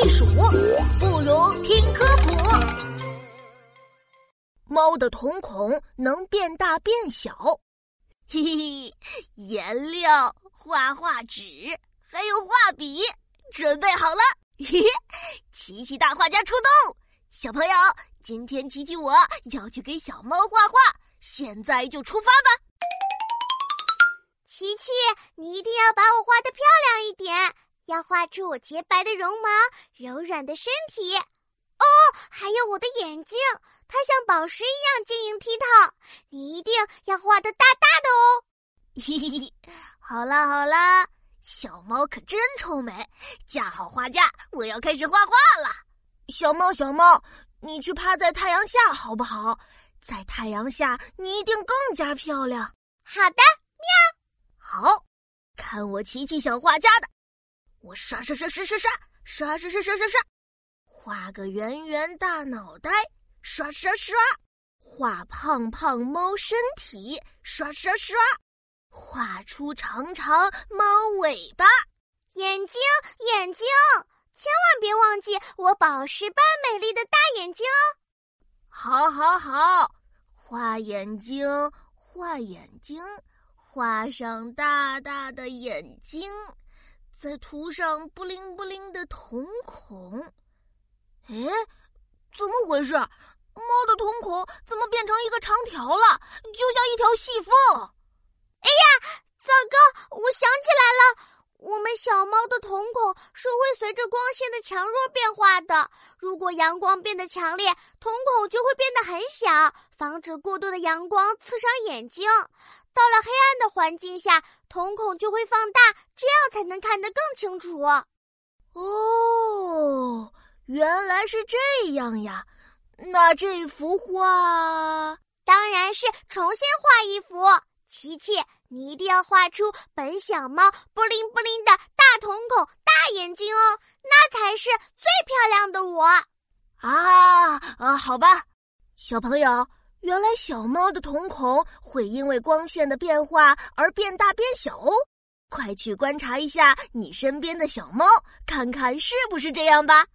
避暑，不如听科普。猫的瞳孔能变大变小，嘿嘿，颜料、画画纸还有画笔，准备好了！嘿嘿，琪琪大画家出动！小朋友，今天琪琪我要去给小猫画画，现在就出发吧！琪琪，你一定要把我画的漂，要画出我洁白的绒毛、柔软的身体。哦，还有我的眼睛，它像宝石一样晶莹剔透。你一定要画的大大的哦！嘿嘿嘿，好啦好啦，小猫可真臭美，架好画架，我要开始画画了。小猫小猫，你去趴在太阳下好不好？在太阳下，你一定更加漂亮。好的，喵。好，看我琪琪小画家的，我刷刷刷刷刷刷刷刷刷刷刷刷，画个圆圆大脑袋，刷刷刷，画胖胖猫身体，刷刷刷，画出长长猫尾巴，眼睛眼睛，千万别忘记我宝石般美丽的大眼睛哦。好，好，好，画眼睛，画眼睛。画上大大的眼睛，再涂上布灵布灵的瞳孔。哎，怎么回事？猫的瞳孔怎么变成一个长条了？就像一条细缝。哎呀，糟糕！我想起来了，我们小猫的瞳孔是会随着光线的强弱变化的。如果阳光变得强烈，瞳孔就会变得很小，防止过多的阳光刺伤眼睛。到了黑暗的环境下，瞳孔就会放大，这样才能看得更清楚。哦，原来是这样呀！那这幅画当然是重新画一幅。琪琪，你一定要画出本小猫布灵布灵的大瞳孔、大眼睛哦，那才是最漂亮的我。啊啊，好吧，小朋友。原来小猫的瞳孔会因为光线的变化而变大变小哦！快去观察一下你身边的小猫，看看是不是这样吧。